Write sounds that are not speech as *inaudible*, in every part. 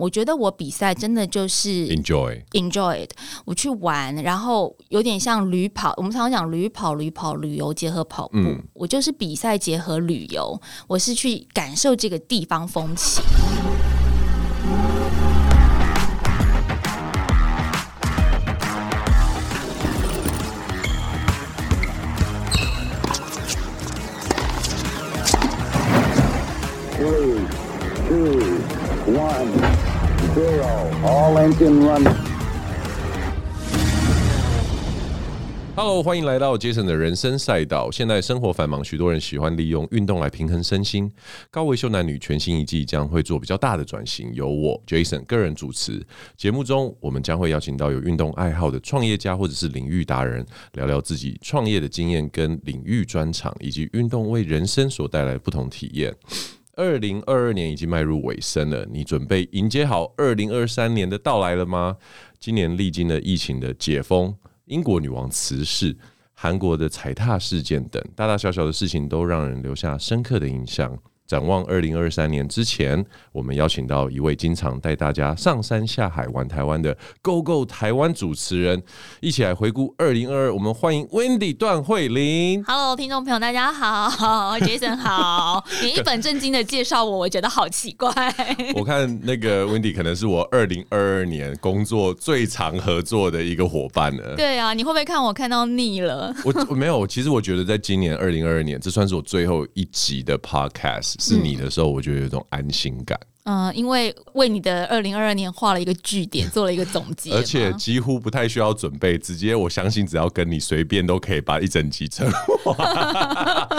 我觉得我比赛真的就是 enjoy enjoy it，我去玩，然后有点像旅跑。我们常常讲旅跑、旅跑、旅游结合跑步，嗯、我就是比赛结合旅游。我是去感受这个地方风情。hello 欢迎来到杰森的人生赛道。现在生活繁忙许多人喜欢利用运动来平衡身心高维修男女全新一季将会做比较大的转型由我杰森个人主持节目中我们将会邀请到有运动爱好的创业家或者是领域达人聊聊自己创业的经验跟领域专长以及运动为人生所带来的不同体验。二零二二年已经迈入尾声了，你准备迎接好二零二三年的到来了吗？今年历经了疫情的解封、英国女王辞世、韩国的踩踏事件等大大小小的事情，都让人留下深刻的印象。展望二零二三年之前，我们邀请到一位经常带大家上山下海玩台湾的 Go Go 台湾主持人，一起来回顾二零二二。我们欢迎 Wendy 段慧琳。Hello，听众朋友，大家好，Jason 好。你一本正经的介绍我，我觉得好奇怪。我看那个 Wendy 可能是我二零二二年工作最常合作的一个伙伴了。对啊，你会不会看我看到腻了？我我没有，其实我觉得在今年二零二二年，这算是我最后一集的 Podcast。是你的时候，我觉得有一种安心感。嗯，因为为你的二零二二年画了一个句点，做了一个总结，而且几乎不太需要准备，直接我相信只要跟你随便都可以把一整集撑完。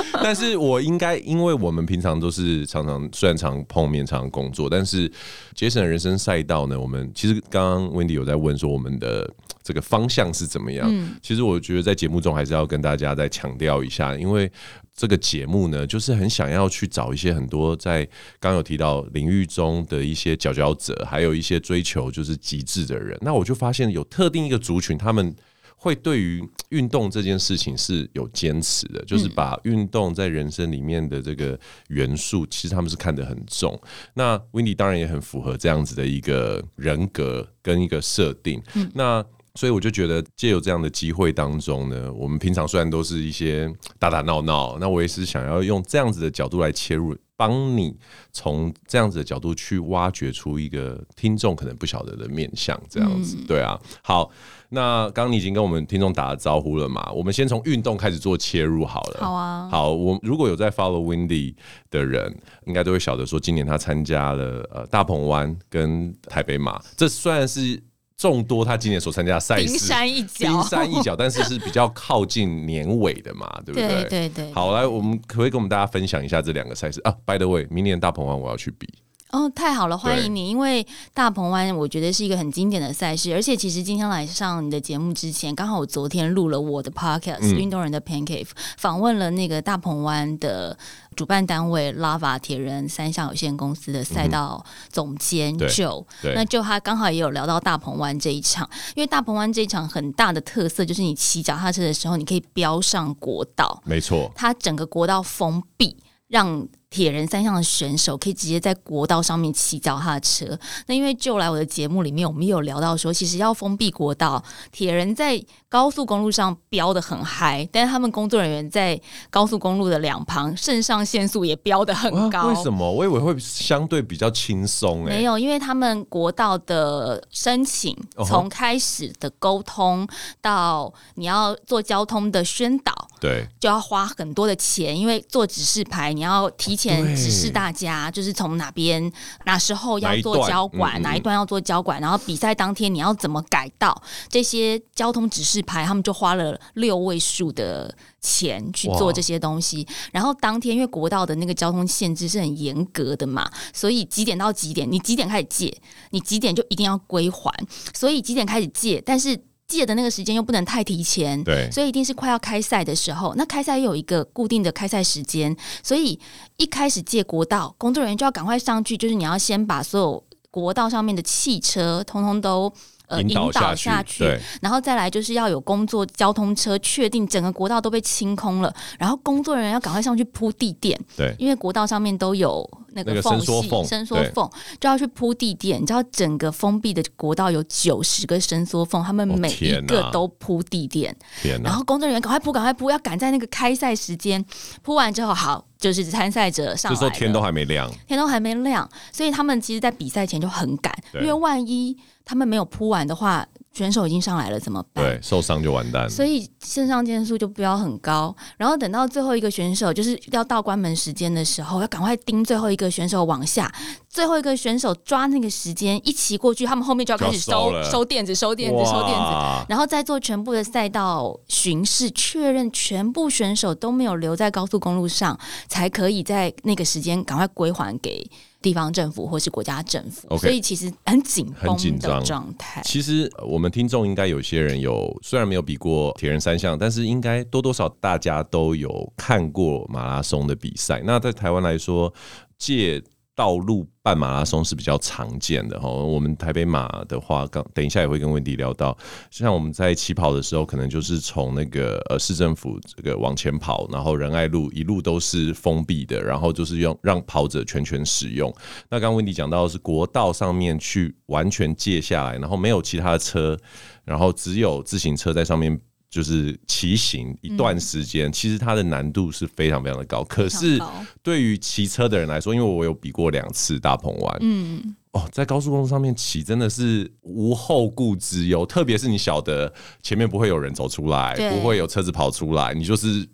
*laughs* 但是我应该，因为我们平常都是常常虽然常碰面、常常工作，但是杰森的人生赛道呢，我们其实刚刚 Wendy 有在问说我们的这个方向是怎么样？嗯，其实我觉得在节目中还是要跟大家再强调一下，因为。这个节目呢，就是很想要去找一些很多在刚刚有提到领域中的一些佼佼者，还有一些追求就是极致的人。那我就发现有特定一个族群，他们会对于运动这件事情是有坚持的，就是把运动在人生里面的这个元素，其实他们是看得很重。那 Wendy 当然也很符合这样子的一个人格跟一个设定。那所以我就觉得，借由这样的机会当中呢，我们平常虽然都是一些打打闹闹，那我也是想要用这样子的角度来切入，帮你从这样子的角度去挖掘出一个听众可能不晓得的面相，这样子，对啊。好，那刚刚你已经跟我们听众打了招呼了嘛？我们先从运动开始做切入好了。好啊。好，我如果有在 follow Windy 的人，应该都会晓得说，今年他参加了呃大鹏湾跟台北马，这虽然是。众多他今年所参加的赛事，冰山一角，冰山一角，但是是比较靠近年尾的嘛，*laughs* 对不对？对对对。好，来，我们可不可以跟我们大家分享一下这两个赛事啊？By the way，明年大鹏湾我要去比。哦，太好了，欢迎你！因为大鹏湾我觉得是一个很经典的赛事，而且其实今天来上你的节目之前，刚好我昨天录了我的 podcast《运动人的 Pancake》，访问了那个大鹏湾的主办单位 Lava 铁人三项有限公司的赛道总监 Joe。那就他刚好也有聊到大鹏湾这一场，因为大鹏湾这一场很大的特色就是你骑脚踏车的时候，你可以飙上国道，没错，它整个国道封闭，让铁人三项的选手可以直接在国道上面骑脚踏车。那因为就来我的节目里面，我们也有聊到说，其实要封闭国道，铁人在高速公路上飙得很嗨，但是他们工作人员在高速公路的两旁，肾上腺素也飙得很高。为什么？我以为会相对比较轻松诶。没有，因为他们国道的申请，从开始的沟通到你要做交通的宣导，对，就要花很多的钱，因为做指示牌你要提前指示大家，就是从哪边、哪时候要做交管，哪一段要做交管，然后比赛当天你要怎么改道，这些交通指示。牌他们就花了六位数的钱去做这些东西，然后当天因为国道的那个交通限制是很严格的嘛，所以几点到几点，你几点开始借，你几点就一定要归还，所以几点开始借，但是借的那个时间又不能太提前，对，所以一定是快要开赛的时候，那开赛又有一个固定的开赛时间，所以一开始借国道，工作人员就要赶快上去，就是你要先把所有。国道上面的汽车通通都。呃，引导下去，对，然后再来就是要有工作交通车，确定整个国道都被清空了，然后工作人员要赶快上去铺地垫，对，因为国道上面都有那个缝隙，伸缩缝就要去铺地垫。你知道整个封闭的国道有九十个伸缩缝，他们每一个都铺地垫，然后工作人员赶快铺，赶快铺，要赶在那个开赛时间铺完之后，好，就是参赛者上来，就说天都还没亮，天都还没亮，所以他们其实，在比赛前就很赶，因为万一。他们没有铺完的话，选手已经上来了，怎么办？对，受伤就完蛋了。所以肾上腺素就不要很高，然后等到最后一个选手就是要到关门时间的时候，要赶快盯最后一个选手往下，最后一个选手抓那个时间一骑过去，他们后面就要开始收收，收垫子、收垫子、收垫子，然后再做全部的赛道巡视，确认全部选手都没有留在高速公路上，才可以在那个时间赶快归还给。地方政府或是国家政府，okay, 所以其实很紧绷的状态。其实我们听众应该有些人有，虽然没有比过铁人三项，但是应该多多少大家都有看过马拉松的比赛。那在台湾来说，借道路半马拉松是比较常见的哈。我们台北马的话，刚等一下也会跟温迪聊到，像我们在起跑的时候，可能就是从那个呃市政府这个往前跑，然后仁爱路一路都是封闭的，然后就是用让跑者全权使用。那刚刚温迪讲到的是国道上面去完全借下来，然后没有其他的车，然后只有自行车在上面。就是骑行一段时间，嗯，其实它的难度是非常非常的高。可是对于骑车的人来说，因为我有比过两次大鹏湾，嗯，哦，在高速公路上面骑真的是无后顾之忧，特别是你晓得前面不会有人走出来，不会有车子跑出来，你就是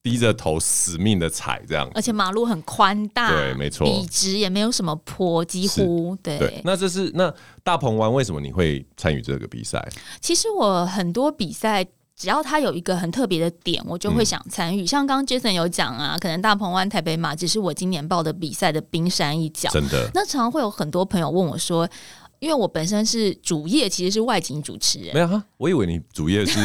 低着头死命的踩这样。而且马路很宽大，对，没错，笔直也没有什么坡，几乎对，对。那这是那大鹏湾为什么你会参与这个比赛？其实我很多比赛。只要他有一个很特别的点，我就会想参与。嗯、像刚刚 Jason 有讲啊，可能大鹏湾、台北马只是我今年报的比赛的冰山一角。真的，那常常会有很多朋友问我说。因为我本身是主业，其实是外景主持人。没有哈，我以为你主业是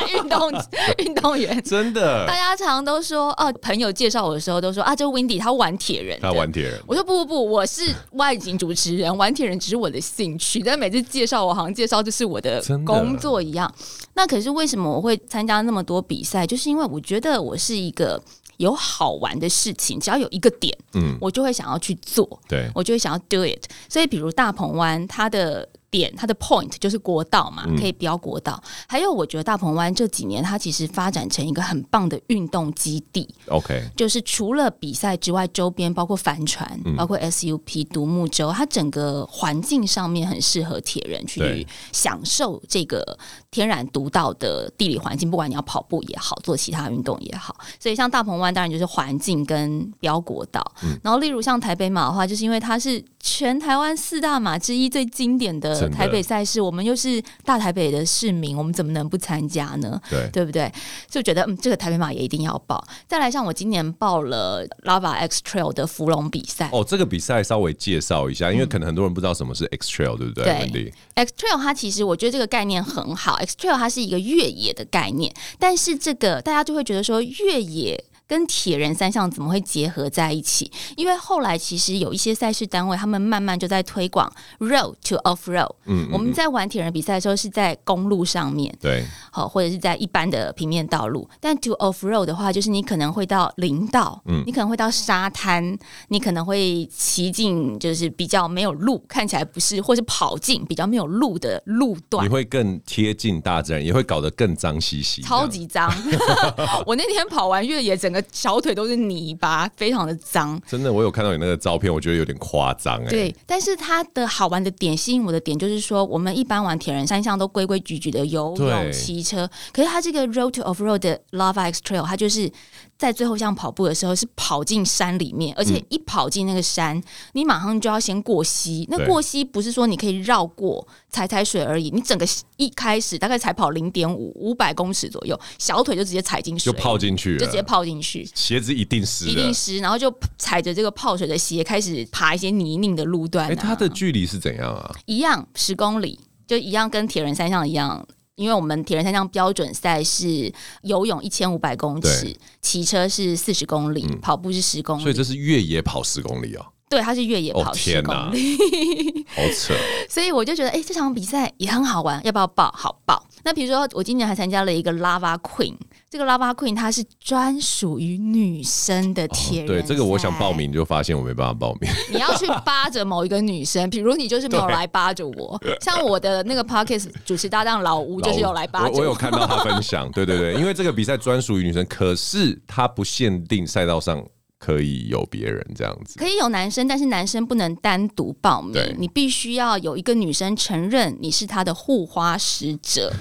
*laughs* 运动 *laughs* 运动员。真的，大家常常都说哦，朋友介绍我的时候都说啊，这 Windy 他玩铁人，他玩铁人。我说不不不，我是外景主持人，玩铁人只是我的兴趣。但每次介绍我，好像介绍就是我的工作一样。那可是为什么我会参加那么多比赛？就是因为我觉得我是一个。有好玩的事情，只要有一个点，嗯，我就会想要去做，对，我就会想要 do it。所以，比如大鹏湾，它的。点它的 point 就是国道嘛，可以标国道。嗯、还有，我觉得大鹏湾这几年它其实发展成一个很棒的运动基地。OK，就是除了比赛之外，周边包括帆船、嗯、包括 SUP、独木舟，它整个环境上面很适合铁人去享受这个天然独到的地理环境。不管你要跑步也好，做其他运动也好，所以像大鹏湾当然就是环境跟标国道。嗯、然后，例如像台北马的话，就是因为它是全台湾四大马之一最经典的。台北赛事，我们又是大台北的市民，我们怎么能不参加呢？对，对不对？就觉得嗯，这个台北马也一定要报。再来，像我今年报了 Lava X Trail 的芙蓉比赛。哦，这个比赛稍微介绍一下，因为可能很多人不知道什么是 X Trail，对不对？对，X Trail 它其实我觉得这个概念很好，X Trail 它是一个越野的概念，但是这个大家就会觉得说越野。跟铁人三项怎么会结合在一起？因为后来其实有一些赛事单位，他们慢慢就在推广 road to off road。嗯，嗯，我们在玩铁人比赛的时候是在公路上面，对，好，或者是在一般的平面道路。但 to off road 的话，就是你可能会到林道，嗯，你可能会到沙滩，你可能会骑进就是比较没有路，看起来不是，或是跑进比较没有路的路段。你会更贴近大自然，也会搞得更脏兮兮，超级脏。*laughs* 我那天跑完越野，整个。小腿都是泥巴，非常的脏。真的，我有看到你那个照片，我觉得有点夸张哎。对，但是它的好玩的点，吸引我的点就是说，我们一般玩铁人三项都规规矩矩的游泳、骑车，可是它这个 Road to Off Road 的 Lava X Trail，它就是。在最后像跑步的时候，是跑进山里面，而且一跑进那个山，嗯，你马上就要先过溪。那过溪不是说你可以绕过踩踩水而已，你整个一开始大概才跑零点五五百公尺左右，小腿就直接踩进水，就泡进去，就直接泡进去，鞋子一定湿，一定湿，然后就踩着这个泡水的鞋开始爬一些泥泞的路段，啊。哎，它的距离是怎样啊？一样十公里，就一样跟铁人三项一样。因为我们铁人三项标准赛是游泳一千五百公尺，骑车是四十公里，嗯，跑步是十公里，所以这是越野跑十公里哦。对，他是越野跑十公里，哦、好扯。*laughs* 所以我就觉得，哎、欸，这场比赛也很好玩，要不要报？好报。那比如说，我今年还参加了一个 Lava Queen，这个 Lava Queen 它是专属于女生的铁人、哦。对，这个我想报名，就发现我没办法报名。*laughs* 你要去扒着某一个女生，比如你就是没有来扒着我，*laughs* 像我的那个 Podcast 主持搭档老吴就是有来扒着我。我，我有看到他分享，对对对，因为这个比赛专属于女生，可是它不限定赛道上。可以有别人这样子，可以有男生，但是男生不能单独报名，你必须要有一个女生承认你是她的护花使者，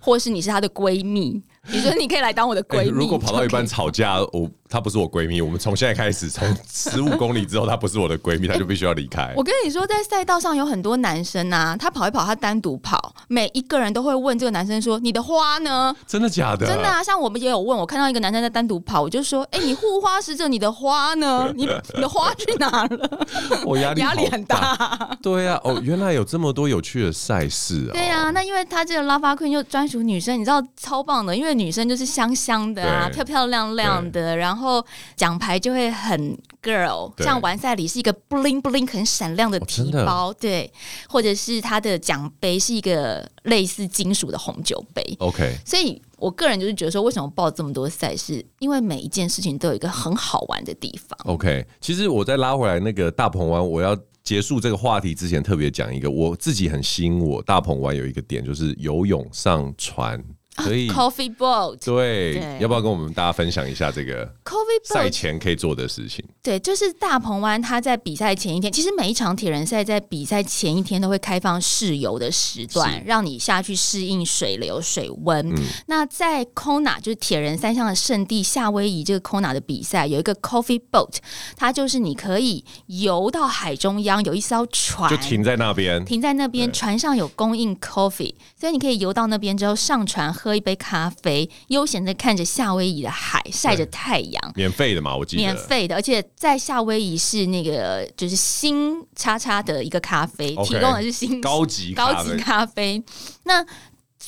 或是你是她的闺蜜。*laughs* 你说你可以来当我的闺蜜、欸。如果跑到一半吵架，我她不是我闺蜜，我们从现在开始，从 *laughs* 十五公里之后，她不是我的闺蜜，她就必须要离开、欸。我跟你说，在赛道上有很多男生啊，他跑一跑，他单独跑，每一个人都会问这个男生说：“你的花呢？”真的假的？真的啊！像我们也有问，我看到一个男生在单独跑，我就说：“哎、欸，你护花使者，你的花呢？*laughs* 你你的花去哪了？”我压力压力很大。对啊，哦，原来有这么多有趣的赛事啊！对啊，那因为他这个 Lava Queen 又专属女生，你知道超棒的，因为女生就是香。香的啊，漂漂亮亮的，然后奖牌就会很 girl，像完赛里是一个 bling bling 很闪亮的提包，哦，对，或者是他的奖杯是一个类似金属的红酒杯。OK，所以我个人就是觉得说，为什么报这么多赛事？因为每一件事情都有一个很好玩的地方。OK，其实我再拉回来那个大鹏湾，我要结束这个话题之前，特别讲一个我自己很吸引我大鹏湾有一个点，就是游泳上船。可以，Coffee Boat，对，对，要不要跟我们大家分享一下这个 Coffee Boat 赛前可以做的事情？对，就是大鹏湾，它在比赛前一天，其实每一场铁人赛在比赛前一天都会开放试游的时段，让你下去适应水流、水温。嗯、那在 Kona 就是铁人三项的圣地夏威夷，这个 Kona 的比赛有一个 Coffee Boat，它就是你可以游到海中央，有一艘船。就停在那边，停在那边，船上有供应 Coffee，所以你可以游到那边之后上船。喝一杯咖啡，悠闲的看着夏威夷的海，晒着太阳，免费的嘛，我记得。免费的，而且在夏威夷是那个就是新叉叉的一个咖啡提供的是新高级高级咖啡，那。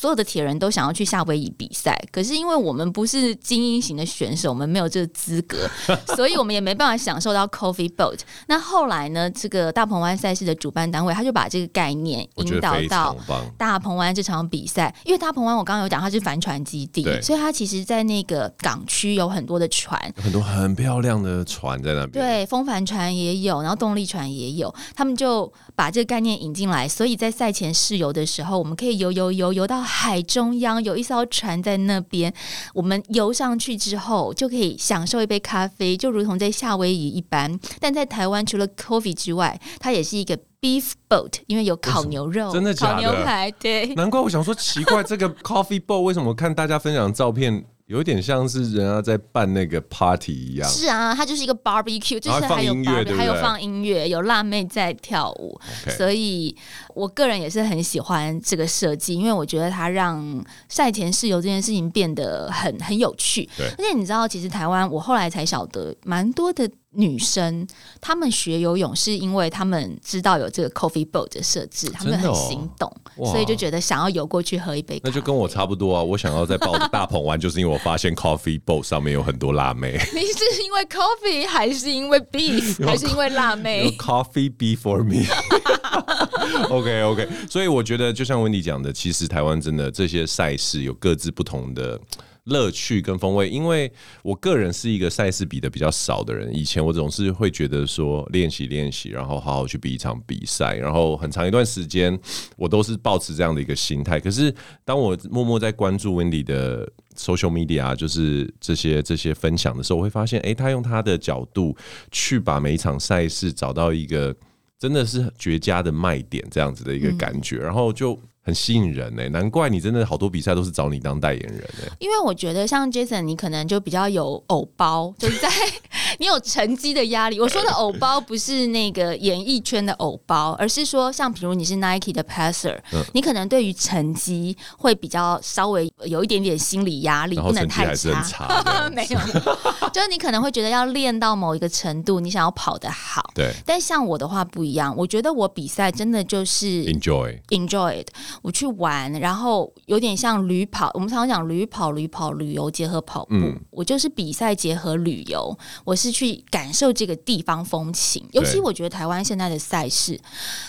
所有的铁人都想要去夏威夷比赛，可是因为我们不是精英型的选手，我们没有这个资格，*laughs* 所以我们也没办法享受到 Coffee Boat。那后来呢？这个大鹏湾赛事的主办单位他就把这个概念引导到大鹏湾这场比赛，因为大鹏湾我刚刚有讲它是帆船基地，所以它其实在那个港区有很多的船，很多很漂亮的船在那边。对，风帆船也有，然后动力船也有，他们就把这个概念引进来，所以在赛前试游的时候，我们可以游游游游到。海中央有一艘船在那边，我们游上去之后就可以享受一杯咖啡，就如同在夏威夷一般。但在台湾，除了 coffee 之外，它也是一个 beef boat，因为有烤牛肉、真的假的？烤牛排。对，难怪我想说奇怪，这个 coffee boat 为什么看大家分享的照片？有点像是人家在办那个 party 一样。是啊，它就是一个 barbecue，就是还有 barbecue，还有放音乐，有辣妹在跳舞。所以我个人也是很喜欢这个设计，因为我觉得它让赛前试游这件事情变得很很有趣。对，而且你知道，其实台湾我后来才晓得，蛮多的。女生她们学游泳是因为她们知道有这个 coffee boat 的设置，她们很心动，所以就觉得想要游过去喝一杯。那就跟我差不多啊！我想要在抱 *laughs* 大鹏湾，就是因为我发现 coffee boat 上面有很多辣妹。*laughs* 你是因为 coffee 还是因为 beef *laughs* 还是因为辣妹？Coffee beef for me。OK OK，所以我觉得就像 Wendy 讲的，其实台湾真的这些赛事有各自不同的。乐趣跟风味，因为我个人是一个赛事比的比较少的人。以前我总是会觉得说练习练习，然后好好去比一场比赛，然后很长一段时间我都是保持这样的一个心态。可是当我默默在关注 Wendy 的 social media，就是这些这些分享的时候，我会发现，哎，他用他的角度去把每一场赛事找到一个真的是绝佳的卖点，这样子的一个感觉，然后就。很吸引人呢、欸，难怪你真的好多比赛都是找你当代言人呢、欸。因为我觉得像 Jason，你可能就比较有偶包，就是在 *laughs* 你有成绩的压力。我说的偶包不是那个演艺圈的偶包，而是说像比如你是 Nike 的 passer，、嗯、你可能对于成绩会比较稍微有一点点心理压力，不能太差。差 *laughs* 没有，就是你可能会觉得要练到某一个程度，你想要跑得好。对。但像我的话不一样，我觉得我比赛真的就是 enjoy enjoy 我去玩，然后有点像旅跑。我们常常讲旅跑、旅跑、旅游结合跑步，嗯、我就是比赛结合旅游。我是去感受这个地方风情，尤其我觉得台湾现在的赛事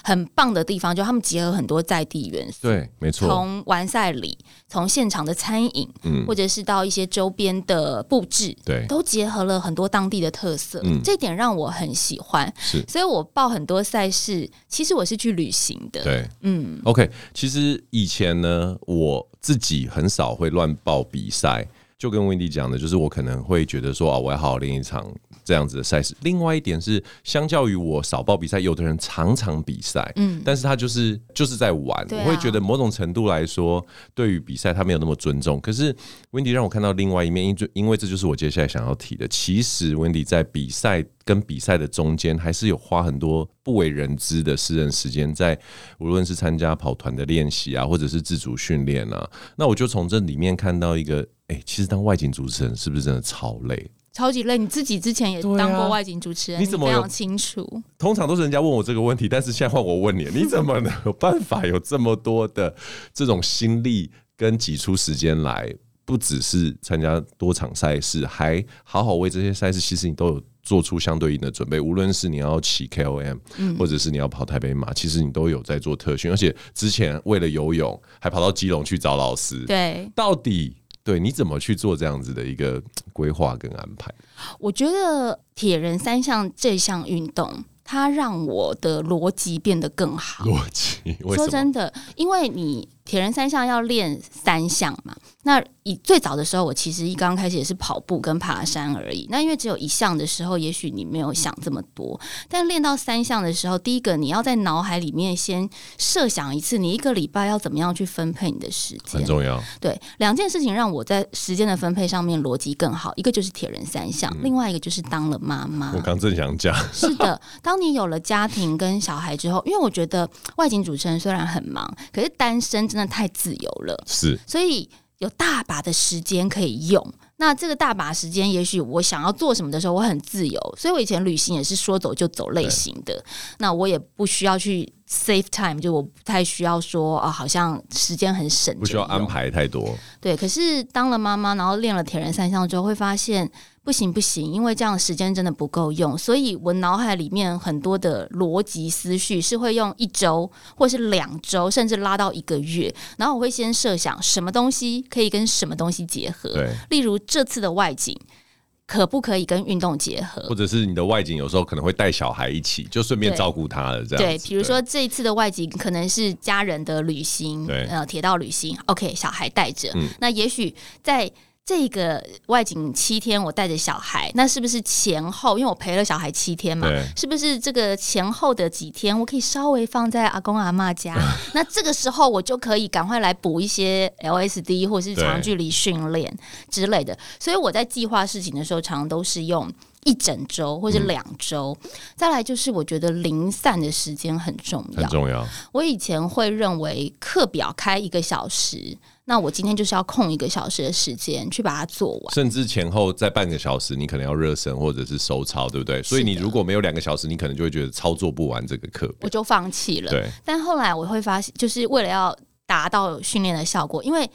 很棒的地方，就他们结合很多在地元素。对，没错。从完赛礼，从现场的餐饮，嗯，或者是到一些周边的布置，对，都结合了很多当地的特色。嗯，这点让我很喜欢。是，所以我报很多赛事，其实我是去旅行的。对，嗯。OK，其实实以前呢，我自己很少会乱报比赛。就跟温迪讲的，就是我可能会觉得说啊，我要好好练一场这样子的赛事。另外一点是，相较于我少报比赛，有的人常常比赛，嗯，但是他就是就是在玩，啊、我会觉得某种程度来说，对于比赛他没有那么尊重。可是 Wendy 让我看到另外一面，因因为这就是我接下来想要提的。其实 Wendy 在比赛跟比赛的中间，还是有花很多不为人知的私人时间，在无论是参加跑团的练习啊，或者是自主训练啊。那我就从这里面看到一个。哎、欸，其实当外景主持人是不是真的超累？超级累！你自己之前也当过外景主持人，啊、你怎么非常清楚？通常都是人家问我这个问题，但是现在换我问你，你怎么能有办法有这么多的这种心力跟挤出时间来？不只是参加多场赛事，还好好为这些赛事，其实你都有做出相对应的准备。无论是你要骑 KOM，或者是你要跑台北马，其实你都有在做特训。而且之前为了游泳，还跑到基隆去找老师。对，到底？对，你怎么去做这样子的一个规划跟安排？我觉得铁人三项这项运动，它让我的逻辑变得更好。逻辑，说真的，因为你。铁人三项要练三项嘛？那以最早的时候，我其实一刚开始也是跑步跟爬山而已。那因为只有一项的时候，也许你没有想这么多。但练到三项的时候，第一个你要在脑海里面先设想一次，你一个礼拜要怎么样去分配你的时间，很重要。对，两件事情让我在时间的分配上面逻辑更好。一个就是铁人三项，嗯、另外一个就是当了妈妈。我刚正想讲，是的，当你有了家庭跟小孩之后，因为我觉得外景主持人虽然很忙，可是单身。真的太自由了，是，所以有大把的时间可以用。那这个大把时间，也许我想要做什么的时候，我很自由。所以我以前旅行也是说走就走类型的。那我也不需要去 save time，就我不太需要说啊，好像时间很省，不需要安排太多。对，可是当了妈妈，然后练了铁人三项之后，会发现。不行不行，因为这样的时间真的不够用，所以我脑海里面很多的逻辑思绪是会用一周或是两周，甚至拉到一个月。然后我会先设想什么东西可以跟什么东西结合，对，例如这次的外景可不可以跟运动结合，或者是你的外景有时候可能会带小孩一起，就顺便照顾他了这样。对，比如说这一次的外景可能是家人的旅行，对，呃，铁道旅行，OK，小孩带着，嗯，那也许在。这个外景七天，我带着小孩，那是不是前后？因为我陪了小孩七天嘛，是不是这个前后的几天，我可以稍微放在阿公阿妈家？*laughs* 那这个时候我就可以赶快来补一些 LSD 或是长距离训练之类的。所以我在计划事情的时候，常常都是用一整周或者两周。嗯。再来就是，我觉得零散的时间很重要，很重要。我以前会认为课表开一个小时。那我今天就是要空一个小时的时间去把它做完，甚至前后再半个小时，你可能要热身或者是收操，对不对？所以你如果没有两个小时，你可能就会觉得操作不完这个课，我就放弃了。对，但后来我会发现，就是为了要达到训练的效果，因为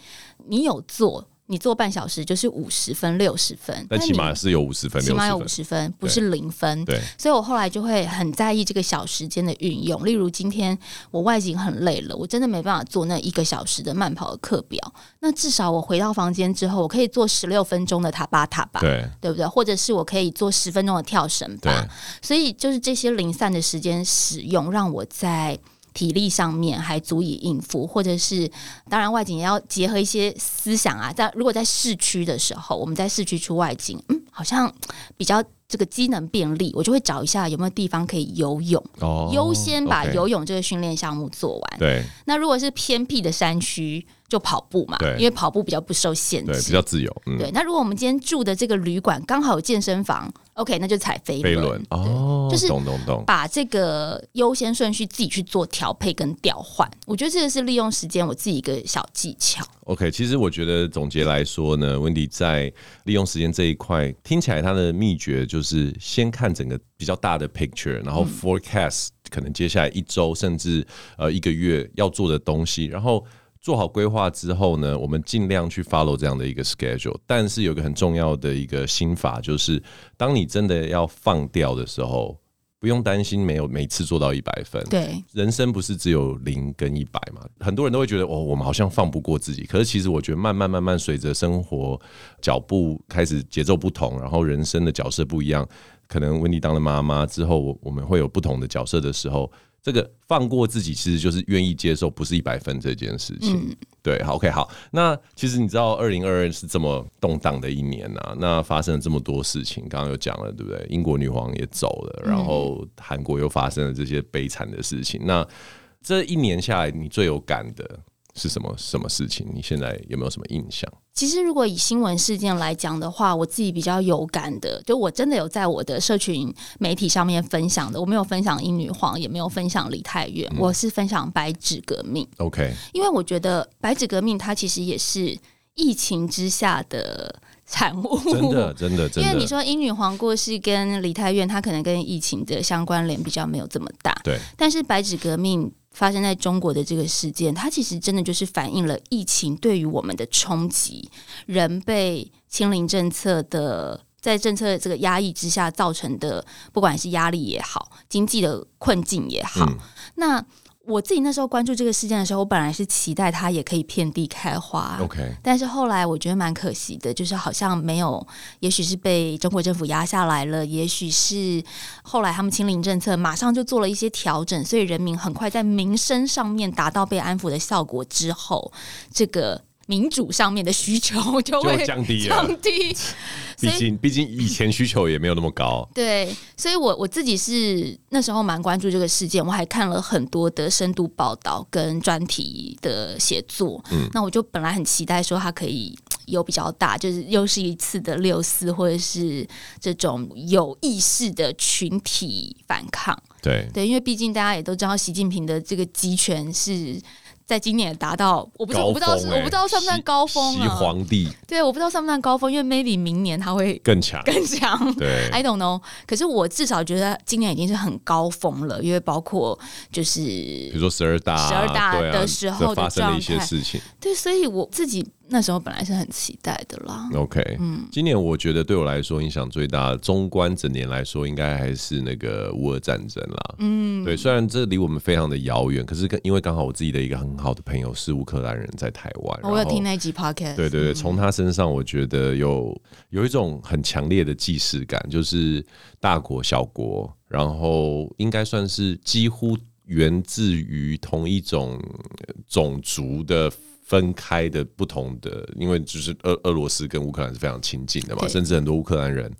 你有做。你做半小时就是五十分、六十分，但起码是有五十分、起码有五十分，不是零分。对，所以我后来就会很在意这个小时间的运用。例如今天我外景很累了，我真的没办法做那一个小时的慢跑的课表。那至少我回到房间之后，我可以做十六分钟的塔巴塔吧，对，对不对？或者是我可以做十分钟的跳绳吧。所以就是这些零散的时间使用，让我在。体力上面还足以应付，或者是当然外景也要结合一些思想啊。在如果在市区的时候，我们在市区出外景，嗯，好像比较这个机能便利，我就会找一下有没有地方可以游泳，哦，优先把游泳这个训练项目做完。对，那如果是偏僻的山区。就跑步嘛，对，因为跑步比较不受限制，比较自由。嗯、对，那如果我们今天住的这个旅馆刚好有健身房，OK，那就踩飞轮。飞轮哦，就是懂懂懂，把这个优先顺序自己去做调配跟调换。我觉得这个是利用时间我自己一个小技巧。OK，其实我觉得总结来说呢，Wendy 在利用时间这一块，听起来他的秘诀就是先看整个比较大的 picture，然后 forecast、嗯、可能接下来一周甚至呃一个月要做的东西，然后。做好规划之后呢，我们尽量去 follow 这样的一个 schedule。但是有一个很重要的一个心法，就是当你真的要放掉的时候，不用担心没有每次做到一百分。对，人生不是只有零跟一百嘛？很多人都会觉得哦，我们好像放不过自己。可是其实我觉得，慢慢慢慢随着生活脚步开始节奏不同，然后人生的角色不一样，可能 Wendy 当了妈妈之后，我我们会有不同的角色的时候。这个放过自己，其实就是愿意接受不是一百分这件事情。嗯、对，好，OK，好。那其实你知道，二零二二是这么动荡的一年啊，那发生了这么多事情，刚刚有讲了，对不对？英国女皇也走了，然后韩国又发生了这些悲惨的事情。那这一年下来，你最有感的？是什么什么事情？你现在有没有什么印象？其实，如果以新闻事件来讲的话，我自己比较有感的，就我真的有在我的社群媒体上面分享的。我没有分享英女皇，也没有分享李太院，嗯、我是分享白纸革命。OK，因为我觉得白纸革命它其实也是疫情之下的产物。真的，*laughs* 真的，真的。因为你说英女皇过世跟梨泰院，它可能跟疫情的相关联比较没有这么大。对，但是白纸革命。发生在中国的这个事件，它其实真的就是反映了疫情对于我们的冲击，人被清零政策的在政策的这个压抑之下造成的，不管是压力也好，经济的困境也好，嗯、那。我自己那时候关注这个事件的时候，我本来是期待它也可以遍地开花。OK，但是后来我觉得蛮可惜的，就是好像没有，也许是被中国政府压下来了，也许是后来他们清零政策马上就做了一些调整，所以人民很快在民生上面达到被安抚的效果之后，这个。民主上面的需求 *laughs* 就会降低，降低。毕竟，毕竟以前需求也没有那么高。对，所以我我自己是那时候蛮关注这个事件，我还看了很多的深度报道跟专题的写作。嗯，那我就本来很期待说它可以有比较大，就是又是一次的六四，或者是这种有意识的群体反抗。对对，因为毕竟大家也都知道，习近平的这个集权是。在今年达到，我不知道，我不知道，我不知道算不算高峰啊？皇帝，对，我不知道算不算高峰，因为 maybe 明年他会更强，更强。对，I don't know。可是我至少觉得今年已经是很高峰了，因为包括就是比如说十二大、十二大的时候的发生的一些事情。对，所以我自己。那时候本来是很期待的啦。OK，嗯，今年我觉得对我来说影响最大，中观整年来说，应该还是那个乌俄战争啦。嗯，对，虽然这离我们非常的遥远，可是跟因为刚好我自己的一个很好的朋友是乌克兰人，在台湾，我有听那集 Podcast。对对对，从他身上我觉得有有一种很强烈的既视感，就是大国小国，然后应该算是几乎源自于同一种种族的。分开的不同的，因为就是俄俄罗斯跟乌克兰是非常亲近的嘛，甚至很多乌克兰人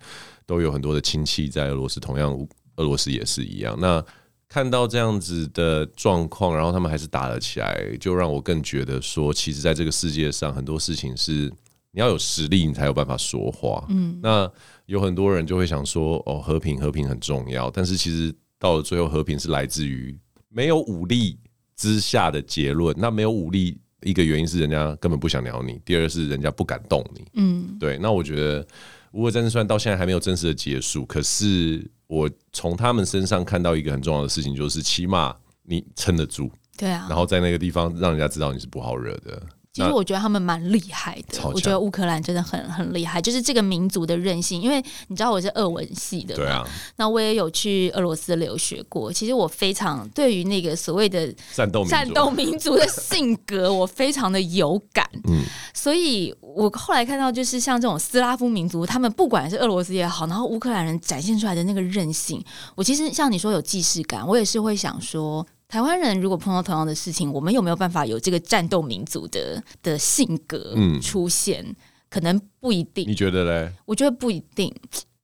都有很多的亲戚在俄罗斯，同样俄罗斯也是一样。那看到这样子的状况，然后他们还是打了起来，就让我更觉得说，其实在这个世界上很多事情是你要有实力，你才有办法说话。嗯，那有很多人就会想说，哦，和平和平很重要，但是其实到了最后，和平是来自于没有武力之下的结论。那没有武力。一个原因是人家根本不想鸟你，第二是人家不敢动你。嗯，对。那我觉得乌俄战争虽然到现在还没有正式的结束，可是我从他们身上看到一个很重要的事情，就是起码你撑得住。对啊。然后在那个地方让人家知道你是不好惹的。其实我觉得他们蛮厉害的，我觉得乌克兰真的很很厉害，就是这个民族的韧性。因为你知道我是俄文系的嘛，对啊，那我也有去俄罗斯留学过。其实我非常对于那个所谓的战斗战斗民族的性格，我非常的有感。嗯，所以我后来看到，就是像这种斯拉夫民族，他们不管是俄罗斯也好，然后乌克兰人展现出来的那个韧性，我其实像你说有既视感，我也是会想说。台湾人如果碰到同样的事情，我们有没有办法有这个战斗民族的的性格出现？嗯，可能不一定。你觉得嘞？我觉得不一定。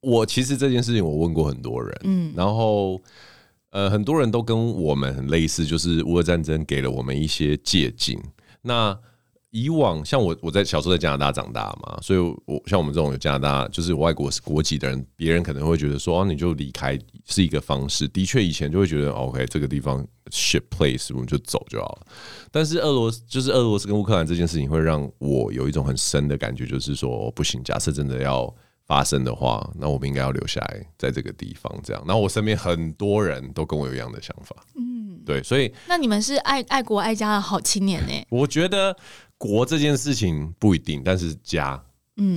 我其实这件事情我问过很多人，嗯，然后呃，很多人都跟我们很类似，就是乌俄战争给了我们一些借鉴。那以往像我，我在小时候在加拿大长大嘛，所以我像我们这种有加拿大就是外国国籍的人，别人可能会觉得说，哦，你就离开是一个方式。的确，以前就会觉得，OK，这个地方 ship place，我们就走就好了。但是俄罗斯就是俄罗斯跟乌克兰这件事情，会让我有一种很深的感觉，就是说，不行，假设真的要发生的话，那我们应该要留下来，在这个地方这样。然后我身边很多人都跟我有一样的想法，嗯，对，所以那你们是爱爱国爱家的好青年呢？我觉得。国这件事情不一定，但是家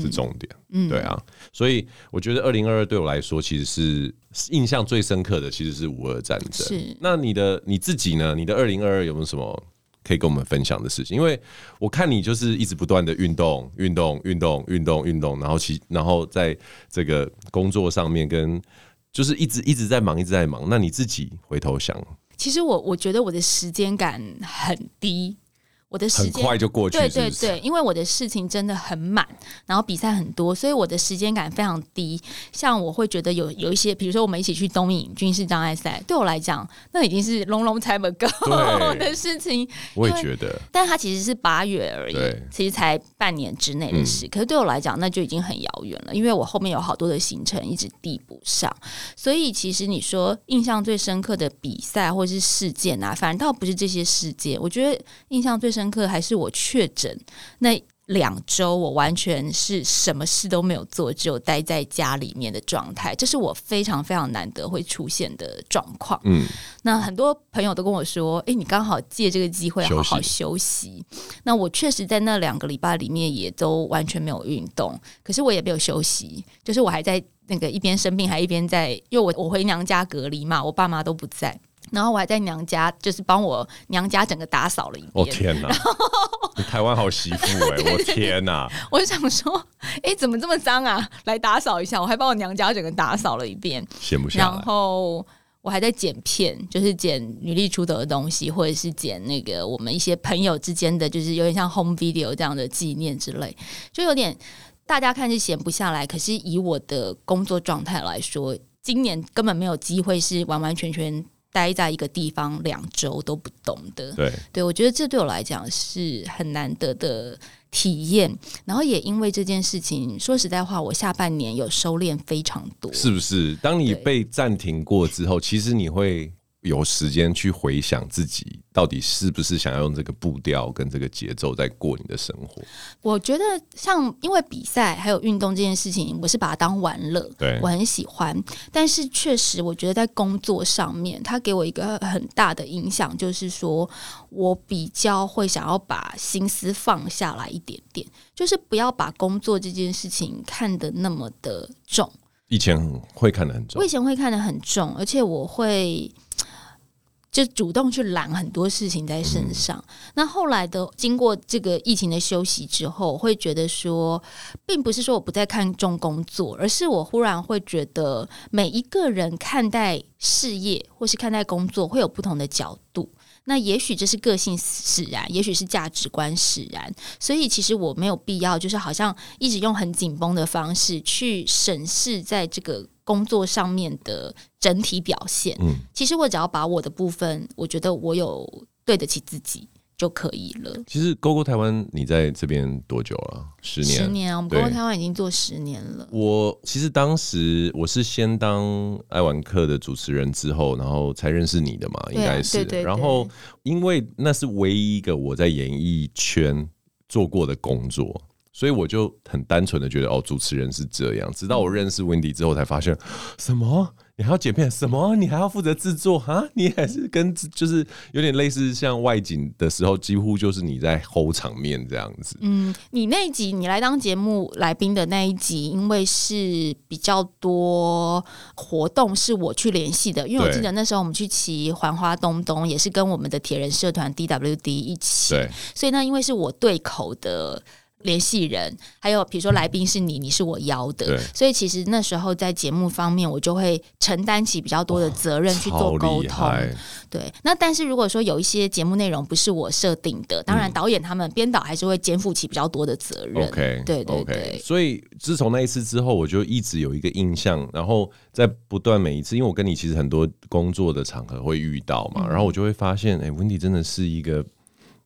是重点，嗯，对啊，所以我觉得二零二二对我来说，其实是印象最深刻的，其实是五二战争。是，那你的你自己呢？你的二零二二有没有什么可以跟我们分享的事情？因为我看你就是一直不断的运动、运动、运动、运动、运动，然后其然后在这个工作上面跟就是一直一直在忙，一直在忙。那你自己回头想，其实我我觉得我的时间感很低。我的时间很快就过去，对对对，因为我的事情真的很满，然后比赛很多，所以我的时间感非常低。像我会觉得有有一些，比如说我们一起去东影军事障碍赛，对我来讲，那已经是 long long time ago 的事情。我也觉得，但它其实是八月而已，其实才半年之内的事。嗯、可是对我来讲，那就已经很遥远了，因为我后面有好多的行程一直递不上。所以其实你说印象最深刻的比赛或是事件啊，反倒不是这些事件，我觉得印象最深。深刻还是我确诊那两周，我完全是什么事都没有做，只有待在家里面的状态，这是我非常非常难得会出现的状况。嗯，那很多朋友都跟我说：“哎、欸，你刚好借这个机会好好休息。休息”那我确实在那两个礼拜里面也都完全没有运动，可是我也没有休息，就是我还在那个一边生病，还一边在，因为我我回娘家隔离嘛，我爸妈都不在。然后我还在娘家，就是帮我娘家整个打扫了一遍。我、哦、天哪！*laughs* 你台湾好媳妇哎、欸！我天哪！*laughs* 我就想说，哎，怎么这么脏啊？来打扫一下，我还帮我娘家整个打扫了一遍。闲不下。然后我还在剪片，就是剪女力出头的东西，或者是剪那个我们一些朋友之间的，就是有点像 home video 这样的纪念之类，就有点大家看是闲不下来。可是以我的工作状态来说，今年根本没有机会是完完全全。待在一个地方两周都不懂的，对，对我觉得这对我来讲是很难得的体验。然后也因为这件事情，说实在话，我下半年有收敛非常多，是不是？当你被暂停过之后，其实你会。有时间去回想自己到底是不是想要用这个步调跟这个节奏在过你的生活？我觉得像因为比赛还有运动这件事情，我是把它当玩乐，对，我很喜欢。但是确实，我觉得在工作上面，它给我一个很大的影响，就是说我比较会想要把心思放下来一点点，就是不要把工作这件事情看得那么的重。以前会看得很重，我以前会看得很重，而且我会。就主动去揽很多事情在身上。嗯、那后来的经过这个疫情的休息之后，会觉得说，并不是说我不再看重工作，而是我忽然会觉得，每一个人看待事业或是看待工作会有不同的角度。那也许这是个性使然，也许是价值观使然。所以其实我没有必要，就是好像一直用很紧绷的方式去审视在这个。工作上面的整体表现，嗯，其实我只要把我的部分，我觉得我有对得起自己就可以了。其实 GoGo 台湾，你在这边多久了？十年，十年啊！我们 GoGo 台湾已经做十年了。我其实当时我是先当爱玩客的主持人，之后然后才认识你的嘛，应该是。然后因为那是唯一一个我在演艺圈做过的工作。所以我就很单纯的觉得哦，主持人是这样。直到我认识 Wendy 之后，才发现什么？你还要剪片？什么？你还要负责制作？啊，你还是跟就是有点类似像外景的时候，几乎就是你在 hold 场面这样子。嗯，你那一集你来当节目来宾的那一集，因为是比较多活动是我去联系的，因为我记得那时候我们去骑环花东东，也是跟我们的铁人社团 DWD 一起。所以那因为是我对口的。联系人，还有比如说来宾是你，你是我邀的，所以其实那时候在节目方面，我就会承担起比较多的责任去做沟通。对，那但是如果说有一些节目内容不是我设定的，当然导演他们编导还是会肩负起比较多的责任。OK，对对对。所以自从那一次之后，我就一直有一个印象，然后在不断每一次，因为我跟你其实很多工作的场合会遇到嘛，嗯、然后我就会发现，哎，温迪真的是一个。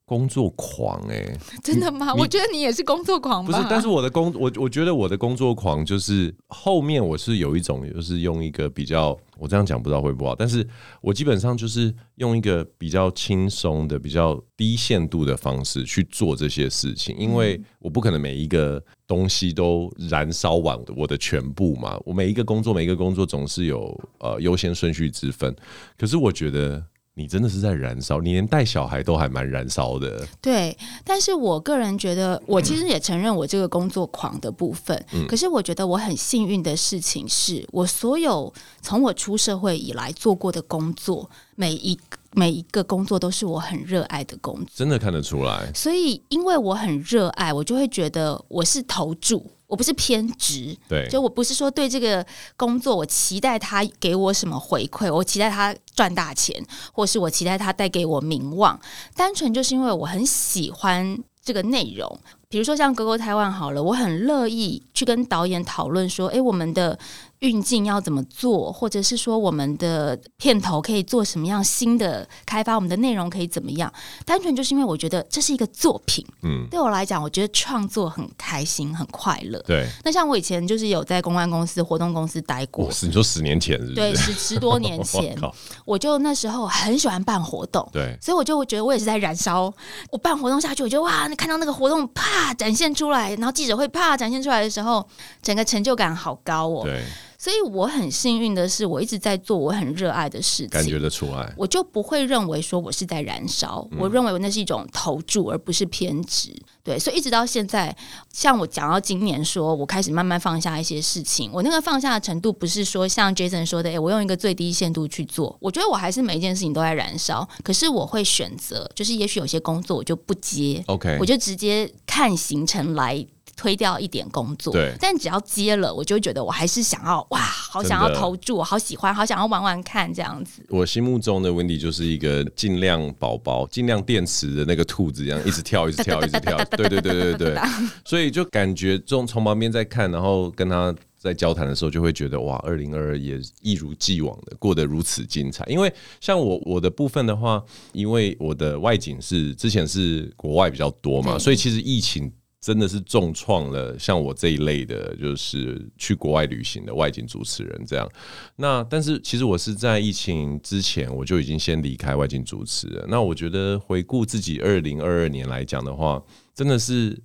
工作狂哎、欸，*laughs* 真的吗？我觉得你也是工作狂吧。不是，但是我的工我我觉得我的工作狂就是后面我是有一种就是用一个比较我这样讲不知道会不好，但是我基本上就是用一个比较轻松的、比较低限度的方式去做这些事情，因为我不可能每一个东西都燃烧完我的全部嘛。我每一个工作每一个工作总是有呃优先顺序之分，可是我觉得。你真的是在燃烧，你连带小孩都还蛮燃烧的。对，但是我个人觉得，我其实也承认我这个工作狂的部分。嗯，可是我觉得我很幸运的事情是，我所有从我出社会以来做过的工作，每一每一个工作都是我很热爱的工作，真的看得出来。所以，因为我很热爱，我就会觉得我是投注。我不是偏执，对，就我不是说对这个工作，我期待他给我什么回馈，我期待他赚大钱，或是我期待他带给我名望，单纯就是因为我很喜欢这个内容。比如说像《哥哥台湾》好了，我很乐意去跟导演讨论说，哎，我们的。运镜要怎么做，或者是说我们的片头可以做什么样新的开发，我们的内容可以怎么样？单纯就是因为我觉得这是一个作品，嗯，对我来讲，我觉得创作很开心，很快乐。对，那像我以前就是有在公关公司、活动公司待过，是你说十年前是不是？对，十十多年前，*laughs* 我就那时候很喜欢办活动，对，所以我就觉得我也是在燃烧。我办活动下去，我觉得哇，你看到那个活动啪展现出来，然后记者会啪展现出来的时候，整个成就感好高哦。对。所以我很幸运的是，我一直在做我很热爱的事情，感觉得出来，我就不会认为说我是在燃烧，嗯、我认为那是一种投注，而不是偏执。对，所以一直到现在，像我讲到今年，说我开始慢慢放下一些事情，我那个放下的程度，不是说像 Jason 说的，诶，我用一个最低限度去做。我觉得我还是每一件事情都在燃烧，可是我会选择，就是也许有些工作我就不接，OK，我就直接看行程来。推掉一点工作，对，但只要接了，我就觉得我还是想要哇，好想要投注，我好喜欢，好想要玩玩看这样子。我心目中的 Wendy 就是一个尽量宝宝、尽量电池的那个兔子一样，一直跳，一直跳，一直跳。*laughs* 对对对对对，所以就感觉从从旁边在看，然后跟他在交谈的时候，就会觉得哇，二零二二也一如既往的过得如此精彩。因为像我我的部分的话，因为我的外景是之前是国外比较多嘛，所以其实疫情。真的是重创了像我这一类的，就是去国外旅行的外景主持人这样。那但是其实我是在疫情之前我就已经先离开外景主持了。那我觉得回顾自己二零二二年来讲的话，真的是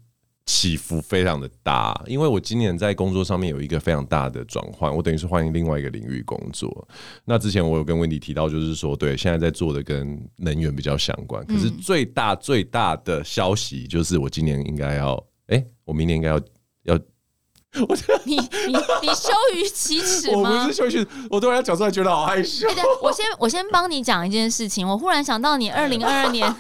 起伏非常的大。因为我今年在工作上面有一个非常大的转换，我等于是换另外一个领域工作。那之前我有跟 Wendy 提到，就是说对，现在在做的跟能源比较相关。可是最大最大的消息就是我今年应该要。哎、欸，我明年应该要要，*laughs* 我你你你羞于启齿吗？我不是羞于，我突然讲出来觉得好害羞。我先我先帮你讲一件事情，我忽然想到你二零二二年，